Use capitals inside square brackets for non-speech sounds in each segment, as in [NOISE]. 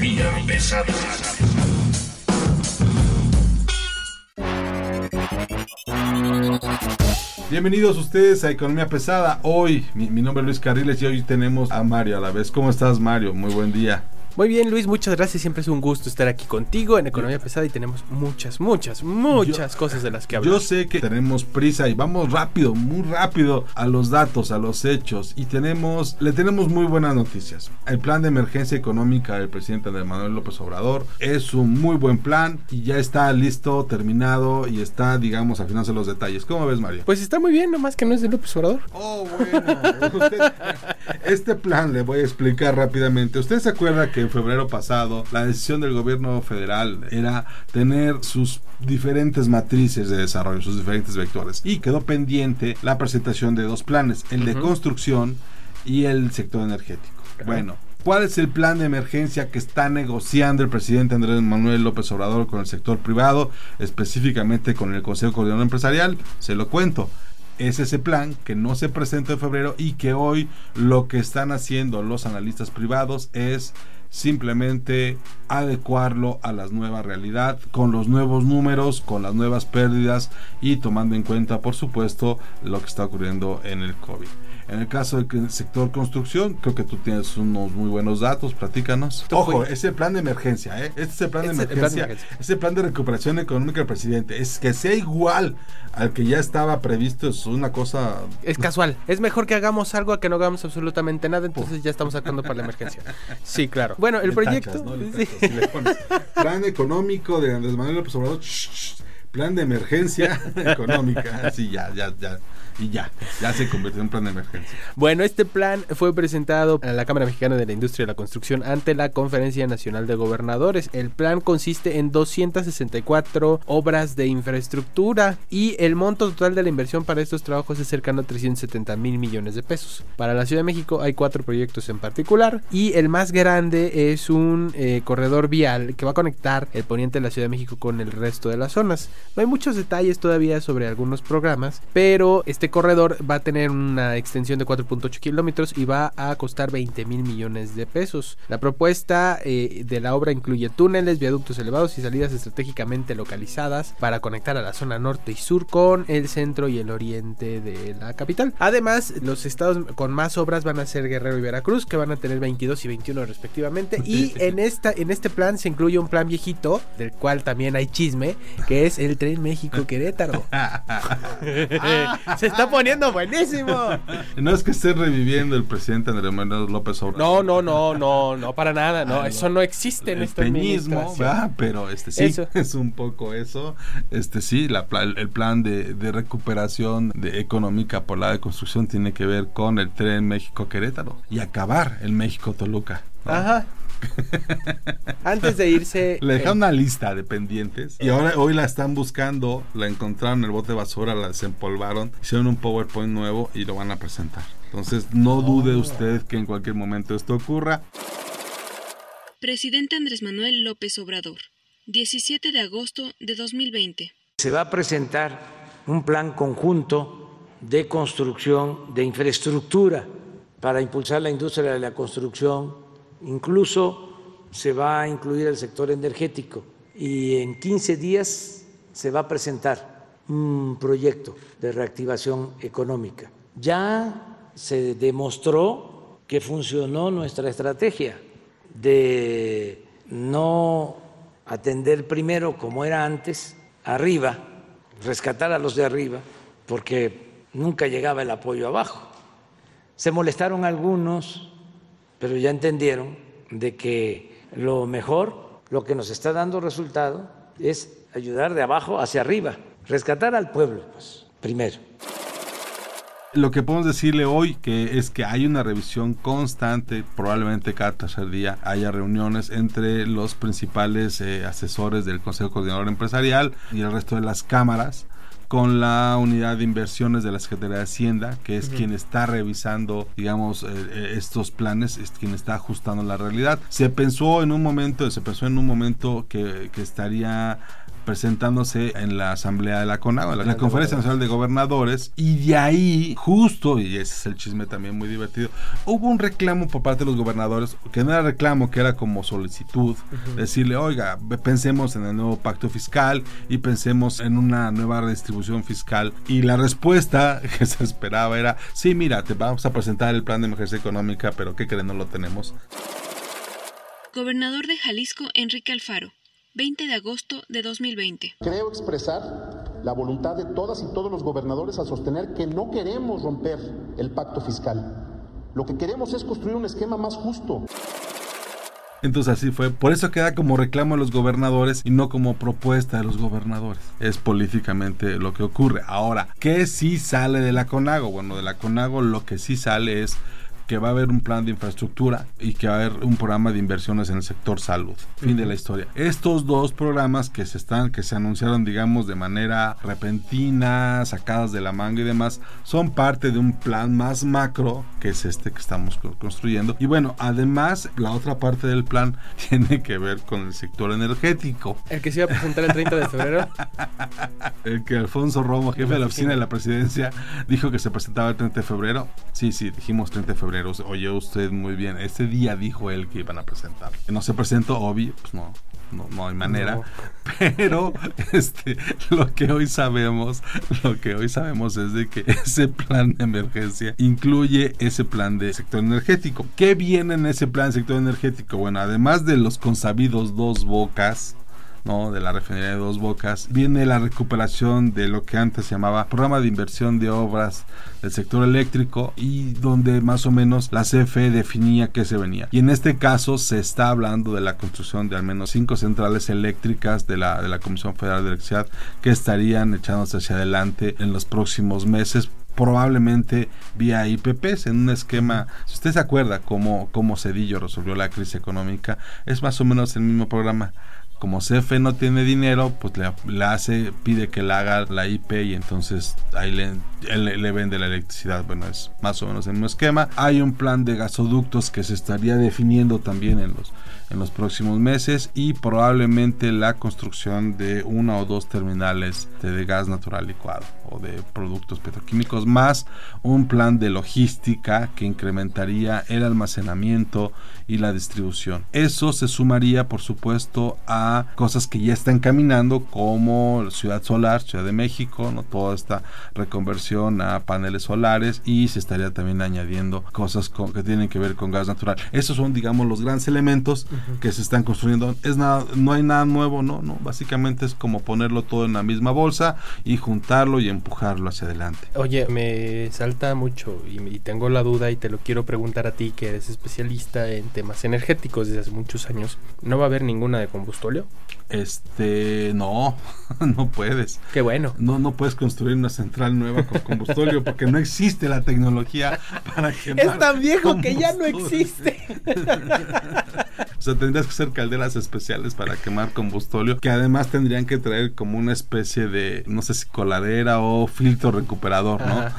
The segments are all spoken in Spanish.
Pesada. Bienvenidos ustedes a Economía Pesada. Hoy, mi, mi nombre es Luis Carriles y hoy tenemos a Mario a la vez. ¿Cómo estás, Mario? Muy buen día. Muy bien, Luis, muchas gracias. Siempre es un gusto estar aquí contigo en Economía Pesada y tenemos muchas, muchas, muchas cosas de las que hablar. Yo sé que tenemos prisa y vamos rápido, muy rápido a los datos, a los hechos y tenemos, le tenemos muy buenas noticias. El plan de emergencia económica del presidente Andrés Manuel López Obrador es un muy buen plan y ya está listo, terminado y está, digamos, afinándose los detalles. ¿Cómo ves, Mario? Pues está muy bien, nomás que no es de López Obrador. Oh, bueno. [LAUGHS] Usted- este plan le voy a explicar rápidamente. ¿Usted se acuerda que en febrero pasado la decisión del gobierno federal era tener sus diferentes matrices de desarrollo, sus diferentes vectores? Y quedó pendiente la presentación de dos planes, el de construcción y el sector energético. Bueno. ¿Cuál es el plan de emergencia que está negociando el presidente Andrés Manuel López Obrador con el sector privado, específicamente con el Consejo Coordinador Empresarial? Se lo cuento es ese plan que no se presentó en febrero y que hoy lo que están haciendo los analistas privados es simplemente adecuarlo a la nueva realidad, con los nuevos números, con las nuevas pérdidas y tomando en cuenta, por supuesto, lo que está ocurriendo en el COVID. En el caso del sector construcción, creo que tú tienes unos muy buenos datos, platícanos. Ojo, es el plan de emergencia, ¿eh? Este es el plan de Es el plan de emergencia, es el plan de recuperación económica del presidente. Es que sea igual al que ya estaba previsto, es una cosa Es casual. Es mejor que hagamos algo a que no hagamos absolutamente nada, entonces ya estamos sacando para la emergencia. [LAUGHS] Sí, claro. Bueno, el Le proyecto... tachas, ¿no? Le sí. Plan económico de Andrés Manuel López Obrador. plan de emergencia [LAUGHS] económica. Así ya, ya, ya. Y ya, ya se convirtió en plan de emergencia. Bueno, este plan fue presentado a la Cámara Mexicana de la Industria de la Construcción ante la Conferencia Nacional de Gobernadores. El plan consiste en 264 obras de infraestructura y el monto total de la inversión para estos trabajos es cercano a 370 mil millones de pesos. Para la Ciudad de México hay cuatro proyectos en particular y el más grande es un eh, corredor vial que va a conectar el poniente de la Ciudad de México con el resto de las zonas. No hay muchos detalles todavía sobre algunos programas, pero este corredor va a tener una extensión de 4.8 kilómetros y va a costar 20 mil millones de pesos. La propuesta eh, de la obra incluye túneles, viaductos elevados y salidas estratégicamente localizadas para conectar a la zona norte y sur con el centro y el oriente de la capital. Además, los estados con más obras van a ser Guerrero y Veracruz, que van a tener 22 y 21 respectivamente. Y en, esta, en este plan se incluye un plan viejito, del cual también hay chisme, que es el tren México-Querétaro. [LAUGHS] [LAUGHS] se está poniendo buenísimo. [LAUGHS] No es que esté reviviendo el presidente Andrés Manuel López Obrador. No, no, no, no, no, para nada, no, eso no existe en esta peñismo. ¿verdad? pero este sí, Eso. [LAUGHS] es un poco eso. Este sí, la el plan de, de recuperación de económica por la construcción tiene que ver con el tren México-Querétaro y acabar el México-Toluca. ¿no? Ajá. [LAUGHS] Antes de irse. Le dejaron eh, una lista de pendientes y ahora hoy la están buscando, la encontraron en el bote de basura, la desempolvaron, hicieron un PowerPoint nuevo y lo van a presentar. Entonces no dude usted que en cualquier momento esto ocurra. Presidente Andrés Manuel López Obrador, 17 de agosto de 2020. Se va a presentar un plan conjunto de construcción de infraestructura para impulsar la industria de la construcción. Incluso se va a incluir el sector energético y en 15 días se va a presentar un proyecto de reactivación económica. Ya se demostró que funcionó nuestra estrategia de no atender primero como era antes, arriba, rescatar a los de arriba, porque nunca llegaba el apoyo abajo. Se molestaron algunos, pero ya entendieron de que lo mejor, lo que nos está dando resultado, es ayudar de abajo hacia arriba, rescatar al pueblo, pues, primero. Lo que podemos decirle hoy que es que hay una revisión constante, probablemente cada tercer día haya reuniones entre los principales eh, asesores del Consejo Coordinador Empresarial y el resto de las cámaras con la unidad de inversiones de la Secretaría de Hacienda, que es quien está revisando, digamos, eh, eh, estos planes, es quien está ajustando la realidad. Se pensó en un momento, se pensó en un momento que, que estaría presentándose en la asamblea de la CONAGO, en la, Conferencia Nacional de Gobernadores, y de ahí, justo, y ese es el chisme también muy divertido, hubo un reclamo por parte de los gobernadores, que no era reclamo, que era como solicitud, decirle, oiga, pensemos en el nuevo pacto fiscal y pensemos en una nueva redistribución fiscal. Y la respuesta [LAUGHS] que se esperaba era, sí, mira, te vamos a presentar el plan de emergencia económica, pero ¿qué creen? No lo tenemos. Gobernador de Jalisco, Enrique Alfaro. 20 de agosto de 2020. Creo expresar la voluntad de todas y todos los gobernadores a sostener que no queremos romper el pacto fiscal. Lo que queremos es construir un esquema más justo. Entonces así fue. Por eso queda como reclamo a los gobernadores y no como propuesta de los gobernadores. Es políticamente lo que ocurre. Ahora, ¿qué sí sale de la CONAGO? Bueno, de la CONAGO lo que sí sale es que va a haber un plan de infraestructura y que va a haber un programa de inversiones en el sector salud. Fin de la historia. Estos dos programas que se están, que se anunciaron, digamos, de manera repentina, sacadas de la manga y demás, son parte de un plan más macro que es este que estamos construyendo. Y bueno, además, la otra parte del plan [LAUGHS] tiene que ver con el sector energético. El que se iba a presentar el 30 de febrero. [LAUGHS] el que Alfonso Romo, jefe de la oficina de la presidencia, dijo que se presentaba el 30 de febrero. Sí, sí, dijimos 30 de febrero oye usted muy bien, ese día dijo él que iban a presentar. No se presentó, obvio, pues no, no, hay manera. [LAUGHS] Pero este, lo que hoy sabemos, lo que hoy sabemos es de que ese plan de emergencia incluye ese plan de sector energético. ¿Qué viene en ese plan de sector energético? Bueno, además de los consabidos dos bocas, ¿no? de la refinería de Dos Bocas, viene la recuperación de lo que antes se llamaba Programa de Inversión de Obras del Sector Eléctrico y donde más o menos la CFE definía qué se venía. Y en este caso se está hablando de la construcción de al menos cinco centrales eléctricas de la, de la Comisión Federal de Electricidad que estarían echándose hacia adelante en los próximos meses probablemente vía IPPs en un esquema, si usted se acuerda cómo, cómo Cedillo resolvió la crisis económica, es más o menos el mismo programa como CFE no tiene dinero, pues le, hace, pide que le haga la IP y entonces ahí le, le, vende la electricidad. Bueno, es más o menos el mismo esquema. Hay un plan de gasoductos que se estaría definiendo también en los, en los próximos meses y probablemente la construcción de una o dos terminales de gas natural licuado o de productos petroquímicos, más un plan de logística que incrementaría el almacenamiento y la distribución. Eso se sumaría, por supuesto, a cosas que ya están caminando como Ciudad Solar, Ciudad de México, no toda esta reconversión a paneles solares y se estaría también añadiendo cosas que tienen que ver con gas natural. Esos son, digamos, los grandes elementos que se están construyendo. Es nada, no hay nada nuevo, no, no. Básicamente es como ponerlo todo en la misma bolsa y juntarlo y empujarlo hacia adelante. Oye, me salta mucho y, y tengo la duda y te lo quiero preguntar a ti que eres especialista en temas energéticos desde hace muchos años, ¿no va a haber ninguna de combustóleo? Este, no, [LAUGHS] no puedes. Qué bueno. No, no puedes construir una central nueva con combustóleo [LAUGHS] porque no existe la tecnología para quemar. Es tan viejo que ya no existe. [LAUGHS] sea, tendrías que hacer calderas especiales para quemar combustóleo que además tendrían que traer como una especie de, no sé si coladera o filtro recuperador, ¿no?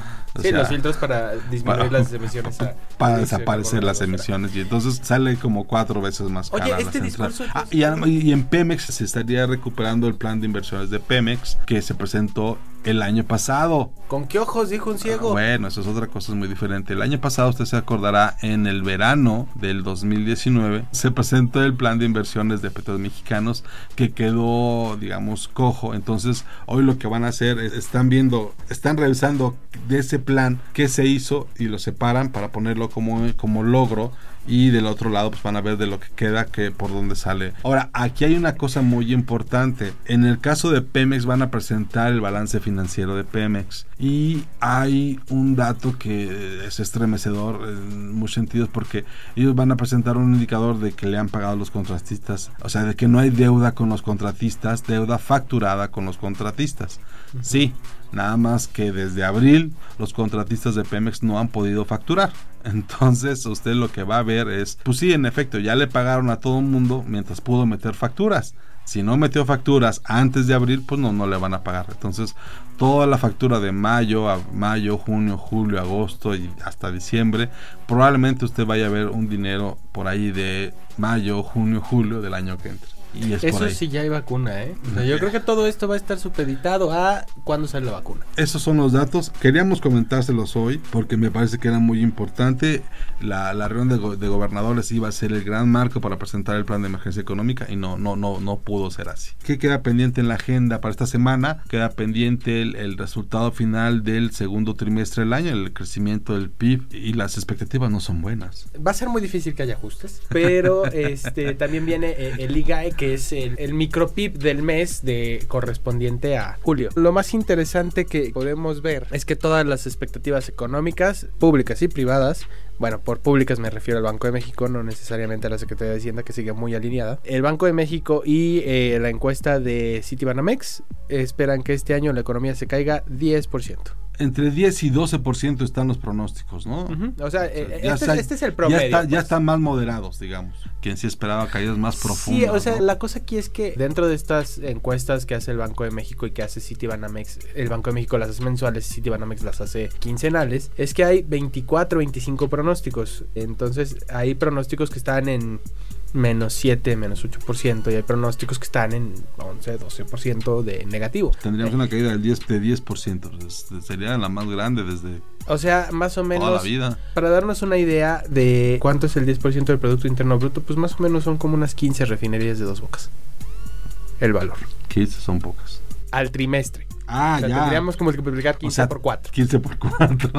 sí, los filtros para disminuir las emisiones. [LAUGHS] para desaparecer las emisiones. Y entonces sale como cuatro veces más cara. Oye, este discurso. Ah, y, y, en Pemex se estaría recuperando el plan de inversiones de Pemex que se presentó el año pasado. ¿Con qué ojos dijo un ciego? Ah, bueno, eso es otra cosa muy diferente. El año pasado, usted se acordará, en el verano del 2019 se presentó el plan de inversiones de petróleos mexicanos que quedó, digamos, cojo. Entonces, hoy lo que van a hacer es, están viendo, están revisando de ese plan qué se hizo y lo separan para ponerlo como, como logro y del otro lado pues van a ver de lo que queda que por dónde sale. Ahora, aquí hay una cosa muy importante. En el caso de Pemex van a presentar el balance financiero de Pemex. Y hay un dato que es estremecedor en muchos sentidos porque ellos van a presentar un indicador de que le han pagado los contratistas, o sea, de que no hay deuda con los contratistas, deuda facturada con los contratistas. Sí, nada más que desde abril los contratistas de Pemex no han podido facturar. Entonces usted lo que va a ver es, pues sí, en efecto, ya le pagaron a todo el mundo mientras pudo meter facturas. Si no metió facturas antes de abril, pues no, no le van a pagar. Entonces, toda la factura de mayo, a mayo, junio, julio, agosto y hasta diciembre, probablemente usted vaya a ver un dinero por ahí de mayo, junio, julio del año que entra. Y es por Eso sí ya hay vacuna, ¿eh? O sea, yo creo que todo esto va a estar supeditado a cuándo sale la vacuna. Esos son los datos. Queríamos comentárselos hoy porque me parece que era muy importante. La, la reunión de, go- de gobernadores iba a ser el gran marco para presentar el plan de emergencia económica y no, no, no, no pudo ser así. ¿Qué queda pendiente en la agenda para esta semana? Queda pendiente el, el resultado final del segundo trimestre del año, el crecimiento del PIB y las expectativas no son buenas. Va a ser muy difícil que haya ajustes, pero [LAUGHS] este también viene eh, el IGAE, que es el, el micropip del mes de correspondiente a julio. Lo más interesante que podemos ver es que todas las expectativas económicas, públicas y privadas, bueno, por públicas me refiero al Banco de México, no necesariamente a la Secretaría de Hacienda, que sigue muy alineada. El Banco de México y eh, la encuesta de Citibanamex esperan que este año la economía se caiga 10%. Entre 10 y 12% están los pronósticos, ¿no? Ujú. O sea, eh, Ya este, está- este es el ya promedio. está- ya pues. están más moderados, digamos. Quien sí esperaba caídas más profundas. Sí, o sea, ¿no? la cosa aquí es que dentro de estas encuestas que hace el Banco de México y que hace Citibanamex, el Banco de México las hace mensuales y Citibanamex las hace quincenales, es que hay 24, 25 pronósticos. Entonces, hay pronósticos que están en menos 7, menos 8% y hay pronósticos que están en 11, 12% de negativo. Tendríamos una caída del 10, de 10%. Es- Sería la más grande desde O sea, más o menos... toda la vida. Para darnos una idea de cuánto es el 10% del Producto Interno Bruto, pues más o menos son como unas 15 refinerías de dos bocas. El valor. 15 son pocas. Al trimestre. Ah, o sea, ya. tendríamos como que multiplicar 15 O sea, por 4. 15 por 4.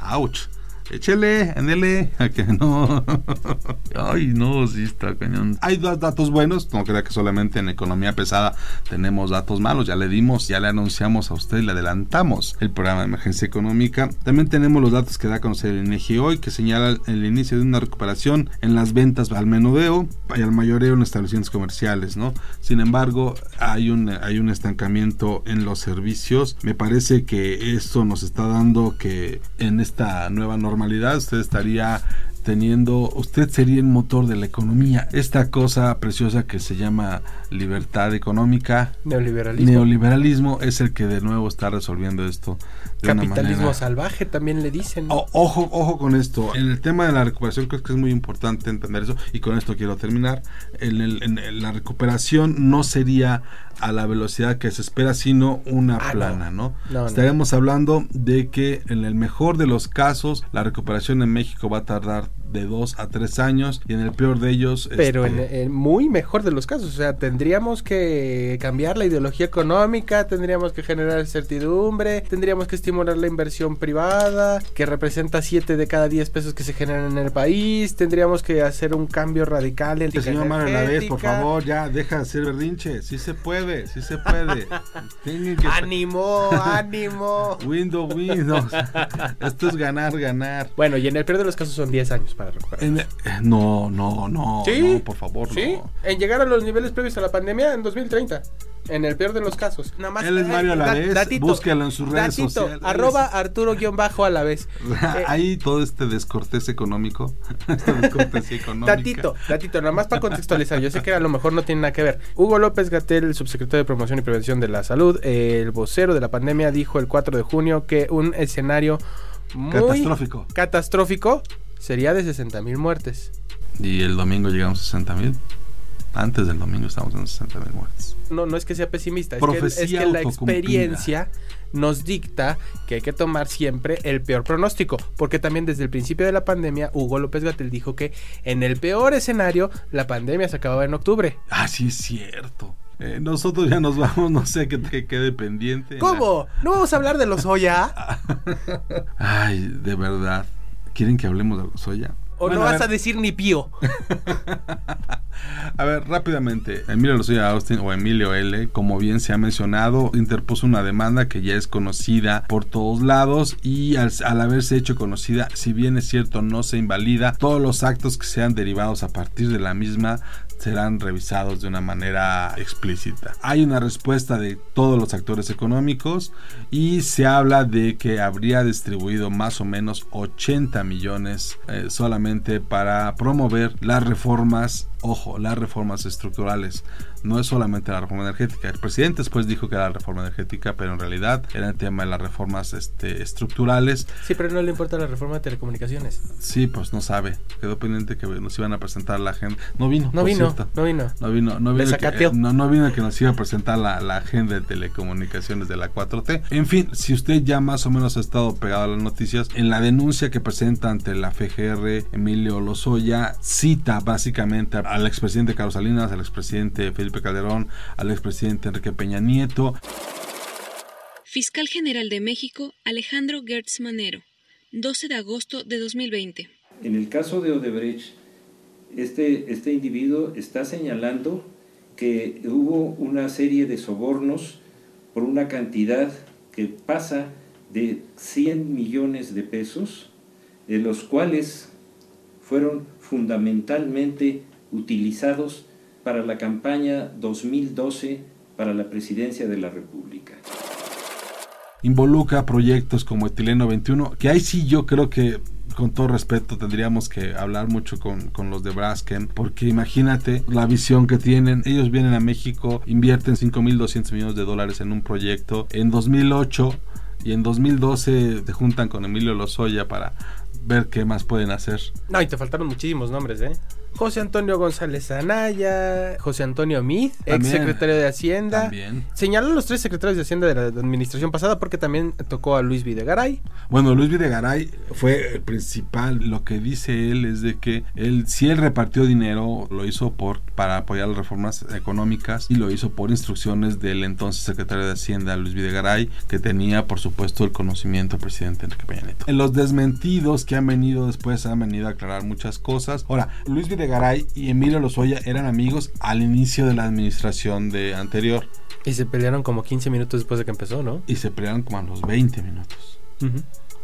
[LAUGHS] Ouch. Échele, andele, a que no. [LAUGHS] Ay, no, sí está cañón. Hay dos datos buenos, no crea que solamente en economía pesada tenemos datos malos, ya le dimos, ya le anunciamos a usted, le adelantamos el programa de emergencia económica. También tenemos los datos que da a conocer el INEGI hoy, que señala el inicio de una recuperación en las ventas al menudeo y al mayoreo en establecimientos comerciales, ¿no? Sin embargo, hay un, hay un estancamiento en los servicios. Me parece que esto nos está dando que en esta nueva normalidad usted estaría teniendo, usted sería el motor de la economía. Esta cosa preciosa que se llama libertad económica, Neoliberalismo. neoliberalismo, es el que de nuevo está resolviendo esto. Capitalismo manera- salvaje también le dicen. O- ojo, ojo con esto. En el tema de la recuperación creo que es muy importante entender eso y con esto quiero terminar. En, el- en la recuperación no sería a la velocidad que se espera, sino una Ah, plana, ¿no? No, no. Estaremos hablando de que en el mejor de los casos la recuperación en México va a tardar de dos a tres años y en el peor de ellos... Pero en, este, en muy mejor de los casos, o sea, tendríamos que cambiar la ideología económica, tendríamos que generar certidumbre, tendríamos que estimular la inversión privada, que representa 7 de cada 10 pesos que se generan en el país, tendríamos que hacer un cambio radical en la Señor Mario Lavés, por favor, ya deja de ser berrinche. Sí se puede, sí se puede. [LAUGHS] Que- ¡Ánimo, ánimo! Windows, Windows. Esto es ganar, ganar. Bueno, y en el peor de los casos son 10 años para recuperar. No, no, no, Sí, no, por favor, Sí, no. en llegar a los niveles previos a la pandemia en 2030. En el peor de los casos. Nada más, Él es Mario eh, Alavés, datito, búsquelo en sus redes datito, sociales. Arroba Arturo guion bajo a la vez. Eh, Hay todo este descortés económico. [LAUGHS] Esta descortesía económica. Datito, datito, nada más para contextualizar. Yo sé que a lo mejor no tiene nada que ver. Hugo López Gatel, el subsecretario de Promoción y Prevención de la Salud, eh, el vocero de la pandemia, dijo el 4 de junio que un escenario muy Catastrófico. catastrófico sería de 60 mil muertes. Y el domingo llegamos a 60 mil. Antes del domingo estamos en 60 mil muertes. No, no es que sea pesimista, es que, es que la experiencia nos dicta que hay que tomar siempre el peor pronóstico, porque también desde el principio de la pandemia Hugo López Gatel dijo que en el peor escenario la pandemia se acababa en octubre. Ah, sí es cierto. Eh, nosotros ya nos vamos, no sé qué te quede pendiente. ¿Cómo? ¿No vamos a hablar de los Oya? [LAUGHS] Ay, de verdad. ¿Quieren que hablemos de Lozoya? ¿O Bueno, no a vas a decir ni pío? [LAUGHS] A ver, rápidamente, Emilio Lozoya Austin o Emilio L, como bien se ha mencionado, interpuso una demanda que ya es conocida por todos lados y al, al haberse hecho conocida, si bien es cierto no se invalida, todos los actos que sean derivados a partir de la misma serán revisados de una manera explícita. Hay una respuesta de todos los actores económicos y se habla de que habría distribuido más o menos 80 millones eh, solamente para promover las reformas, ojo, las reformas estructurales. No es solamente la reforma energética. El presidente después dijo que era la reforma energética, pero en realidad era el tema de las reformas este, estructurales. Sí, pero no le importa la reforma de telecomunicaciones. Sí, pues no sabe. Quedó pendiente que nos iban a presentar la agenda. No vino. No vino, cierto. no vino. No vino, no vino, que, eh, no, no vino que nos iba a presentar la, la agenda de telecomunicaciones de la 4T. En fin, si usted ya más o menos ha estado pegado a las noticias, en la denuncia que presenta ante la FGR, Emilio Lozoya cita básicamente al expresidente Carlos Salinas, al expresidente Felipe Calderón, al expresidente Enrique Peña Nieto. Fiscal General de México, Alejandro Gertz Manero, 12 de agosto de 2020. En el caso de Odebrecht, este, este individuo está señalando que hubo una serie de sobornos por una cantidad que pasa de 100 millones de pesos, de los cuales fueron fundamentalmente utilizados para la campaña 2012 para la presidencia de la República. involucra proyectos como Etileno 21, que ahí sí yo creo que con todo respeto tendríamos que hablar mucho con, con los de Braskem, porque imagínate la visión que tienen. Ellos vienen a México, invierten 5.200 millones de dólares en un proyecto. En 2008 y en 2012 se juntan con Emilio Lozoya para ver qué más pueden hacer. No, y te faltaron muchísimos nombres, ¿eh? José Antonio González Anaya, José Antonio Mid, ex secretario de Hacienda. También. Señaló a los tres secretarios de Hacienda de la administración pasada porque también tocó a Luis Videgaray. Bueno, Luis Videgaray fue el principal. Lo que dice él es de que él, si él repartió dinero, lo hizo por para apoyar las reformas económicas y lo hizo por instrucciones del entonces secretario de Hacienda, Luis Videgaray, que tenía, por supuesto, el conocimiento del presidente Enrique Peña Nieto. En los desmentidos que han venido después han venido a aclarar muchas cosas. Ahora, Luis Videgaray y Emilio Lozoya eran amigos al inicio de la administración de anterior Y se pelearon como 15 minutos después de que empezó, ¿no? y se pelearon como a los 20 minutos.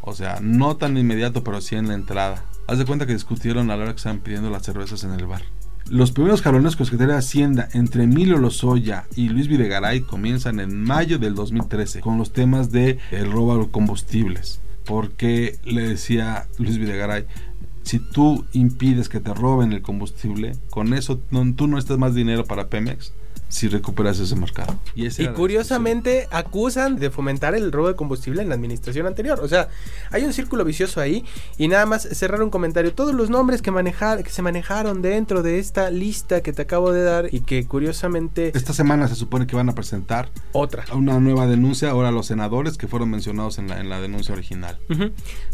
O sea, no tan inmediato, pero sí en la entrada. Haz de cuenta que discutieron a la hora que estaban pidiendo las cervezas en el bar. Los primeros jaloneos con Secretaría de Hacienda entre Emilio Lozoya y Luis Videgaray comienzan en mayo del 2013 con los temas de el robo a combustibles. Porque le decía Luis Videgaray, si tú impides que te roben el combustible, con eso no- tú no estás más dinero para Pemex si recuperas ese mercado. Y, curiosamente acusan de fomentar el robo de combustible en la administración anterior. O sea, hay un círculo vicioso ahí. Y nada más cerrar un comentario. Todos los nombres que, manejar, que se manejaron dentro de esta lista que te acabo de dar y que curiosamente... Esta semana se supone que van a presentar Otra. una nueva denuncia ahora a los senadores que fueron mencionados en la, en la denuncia original.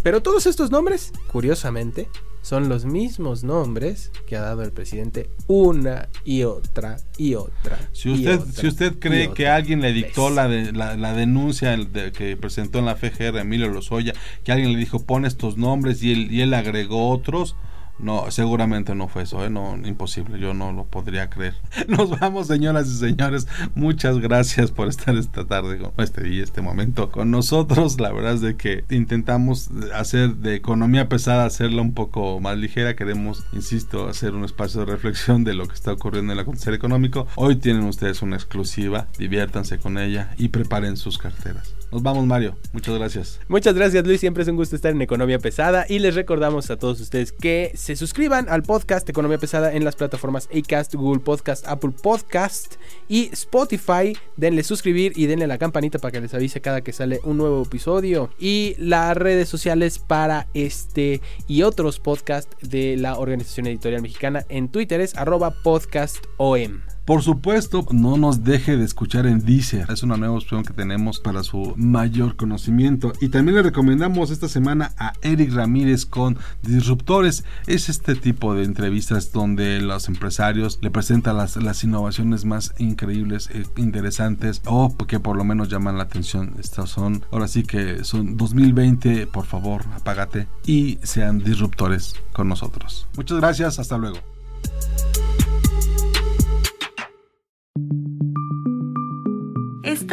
Pero todos estos nombres, curiosamente, son los mismos nombres que ha dado el presidente una y otra y otra. Si usted, otra si usted cree que alguien le dictó la, de- la, la denuncia de- que presentó en la FGR Emilio Lozoya, que alguien le dijo pon estos nombres y él, y él agregó otros, no, seguramente no fue eso, ¿eh? no, imposible, yo no lo podría creer. [LAUGHS] Nos vamos, señoras y señores, muchas gracias por estar esta tarde, este día, este momento con nosotros. La verdad es de que intentamos hacer de economía pesada, hacerla un poco más ligera. Queremos, insisto, hacer un espacio de reflexión de lo que está ocurriendo en el acontecer económico. Hoy tienen ustedes una exclusiva, diviértanse con ella y preparen sus carteras. Nos vamos, Mario. Muchas gracias. Muchas gracias Luis, siempre es un gusto estar en Economía Pesada y les recordamos a todos ustedes que se suscriban al podcast Economía Pesada en las plataformas Acast, Google Podcast, Apple Podcast y Spotify. Denle suscribir y denle la campanita para que les avise cada que sale un nuevo episodio. Y las redes sociales para este y otros podcasts de la Organización Editorial Mexicana en Twitter es arroba podcastom. Por supuesto, no nos deje de escuchar en Deezer. Es una nueva opción que tenemos para su mayor conocimiento. Y también le recomendamos esta semana a Eric Ramírez con Disruptores. Es este tipo de entrevistas donde los empresarios le presentan las, las innovaciones más increíbles, e interesantes o que por lo menos llaman la atención. Estas son, ahora sí que son 2020, por favor, apágate y sean disruptores con nosotros. Muchas gracias, hasta luego.